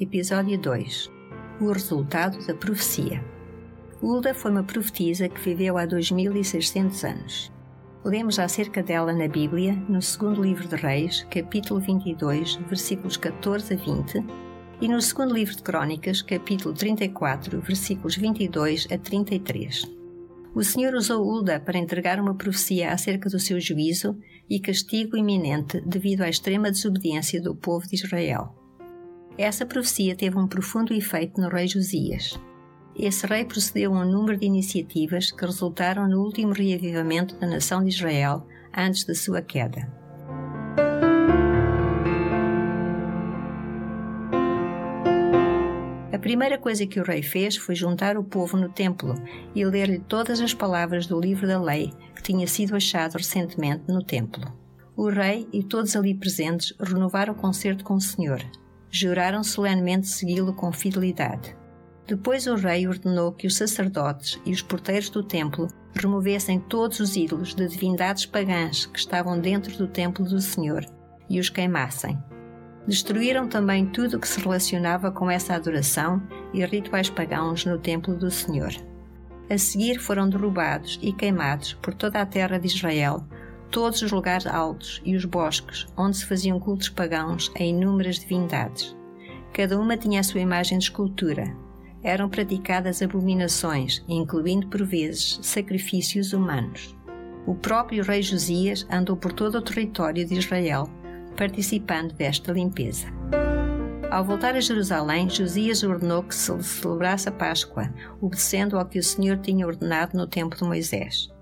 Episódio 2 O resultado da profecia. Hulda foi uma profetisa que viveu há 2600 anos. Lemos acerca dela na Bíblia, no segundo livro de Reis, capítulo 22, versículos 14 a 20, e no segundo livro de Crônicas, capítulo 34, versículos 22 a 33. O Senhor usou Hulda para entregar uma profecia acerca do seu juízo e castigo iminente devido à extrema desobediência do povo de Israel. Essa profecia teve um profundo efeito no rei Josias. Esse rei procedeu a um número de iniciativas que resultaram no último reavivamento da nação de Israel antes da sua queda. A primeira coisa que o rei fez foi juntar o povo no templo e ler-lhe todas as palavras do livro da lei que tinha sido achado recentemente no templo. O rei e todos ali presentes renovaram o concerto com o Senhor. Juraram solenemente segui-lo com fidelidade. Depois o rei ordenou que os sacerdotes e os porteiros do templo removessem todos os ídolos de divindades pagãs que estavam dentro do templo do Senhor e os queimassem. Destruíram também tudo o que se relacionava com essa adoração e rituais pagãos no templo do Senhor. A seguir foram derrubados e queimados por toda a terra de Israel todos os lugares altos e os bosques onde se faziam cultos pagãos a inúmeras divindades. Cada uma tinha a sua imagem de escultura. Eram praticadas abominações, incluindo por vezes sacrifícios humanos. O próprio rei Josias andou por todo o território de Israel participando desta limpeza. Ao voltar a Jerusalém, Josias ordenou que se celebrasse a Páscoa, obedecendo ao que o Senhor tinha ordenado no tempo de Moisés.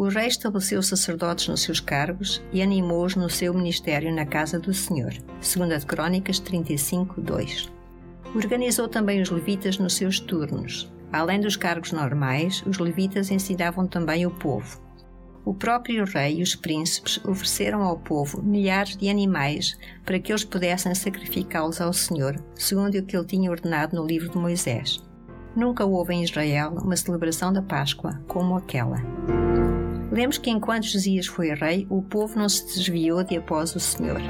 O rei estabeleceu sacerdotes nos seus cargos e animou-os no seu ministério na casa do Senhor, segundo de Crônicas 35, 2. Organizou também os levitas nos seus turnos. Além dos cargos normais, os levitas ensinavam também o povo, o próprio rei e os príncipes ofereceram ao povo milhares de animais para que eles pudessem sacrificá-los ao Senhor, segundo o que ele tinha ordenado no livro de Moisés. Nunca houve em Israel uma celebração da Páscoa como aquela. Lemos que enquanto Josias foi rei, o povo não se desviou de após o Senhor.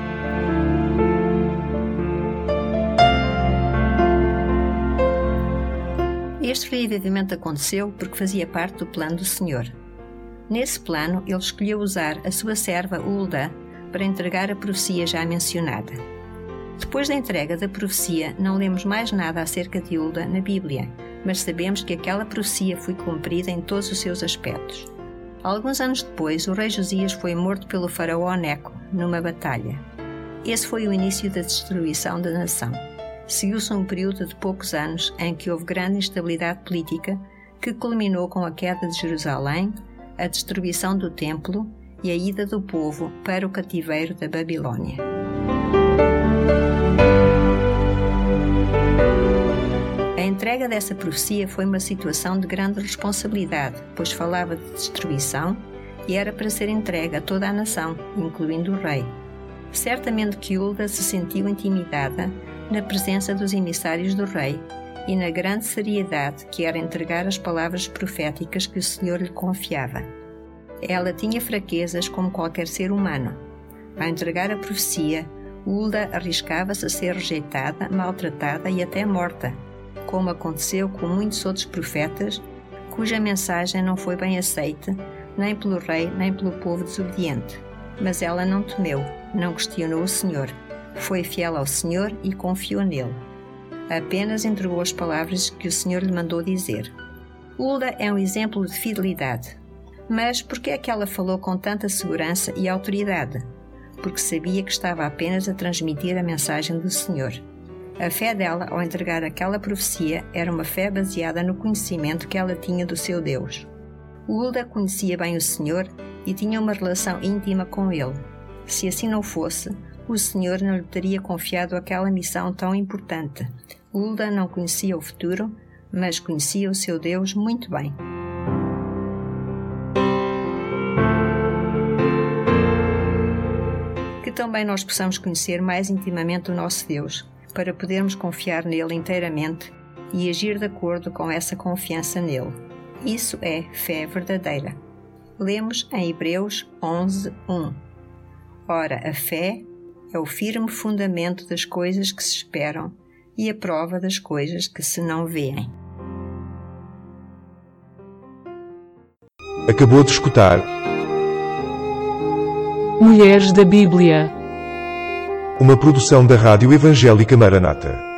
Este reavivamento aconteceu porque fazia parte do plano do Senhor. Nesse plano, ele escolheu usar a sua serva Hulda para entregar a profecia já mencionada. Depois da entrega da profecia, não lemos mais nada acerca de Hulda na Bíblia, mas sabemos que aquela profecia foi cumprida em todos os seus aspectos. Alguns anos depois, o rei Josias foi morto pelo faraó Neco numa batalha. Esse foi o início da destruição da nação. Seguiu-se um período de poucos anos em que houve grande instabilidade política, que culminou com a queda de Jerusalém, a destruição do templo e a ida do povo para o cativeiro da Babilônia. Entrega dessa profecia foi uma situação de grande responsabilidade, pois falava de destruição e era para ser entregue a toda a nação, incluindo o rei. Certamente que Hulda se sentiu intimidada na presença dos emissários do rei e na grande seriedade que era entregar as palavras proféticas que o Senhor lhe confiava. Ela tinha fraquezas como qualquer ser humano. Ao entregar a profecia, Hulda arriscava-se a ser rejeitada, maltratada e até morta, como aconteceu com muitos outros profetas, cuja mensagem não foi bem aceita, nem pelo rei, nem pelo povo desobediente. Mas ela não temeu, não questionou o Senhor. Foi fiel ao Senhor e confiou nele apenas entregou as palavras que o Senhor lhe mandou dizer. Hulda é um exemplo de fidelidade. Mas por que é que ela falou com tanta segurança e autoridade? Porque sabia que estava apenas a transmitir a mensagem do Senhor. A fé dela ao entregar aquela profecia era uma fé baseada no conhecimento que ela tinha do seu Deus. Hulda conhecia bem o Senhor e tinha uma relação íntima com ele. Se assim não fosse, o Senhor não lhe teria confiado aquela missão tão importante. Hulda não conhecia o futuro, mas conhecia o seu Deus muito bem. Que também nós possamos conhecer mais intimamente o nosso Deus, para podermos confiar nele inteiramente e agir de acordo com essa confiança nele. Isso é fé verdadeira. Lemos em Hebreus 11, 1. Ora, a fé é o firme fundamento das coisas que se esperam e a prova das coisas que se não veem. Acabou de escutar Mulheres da Bíblia. Uma produção da Rádio Evangélica Maranata.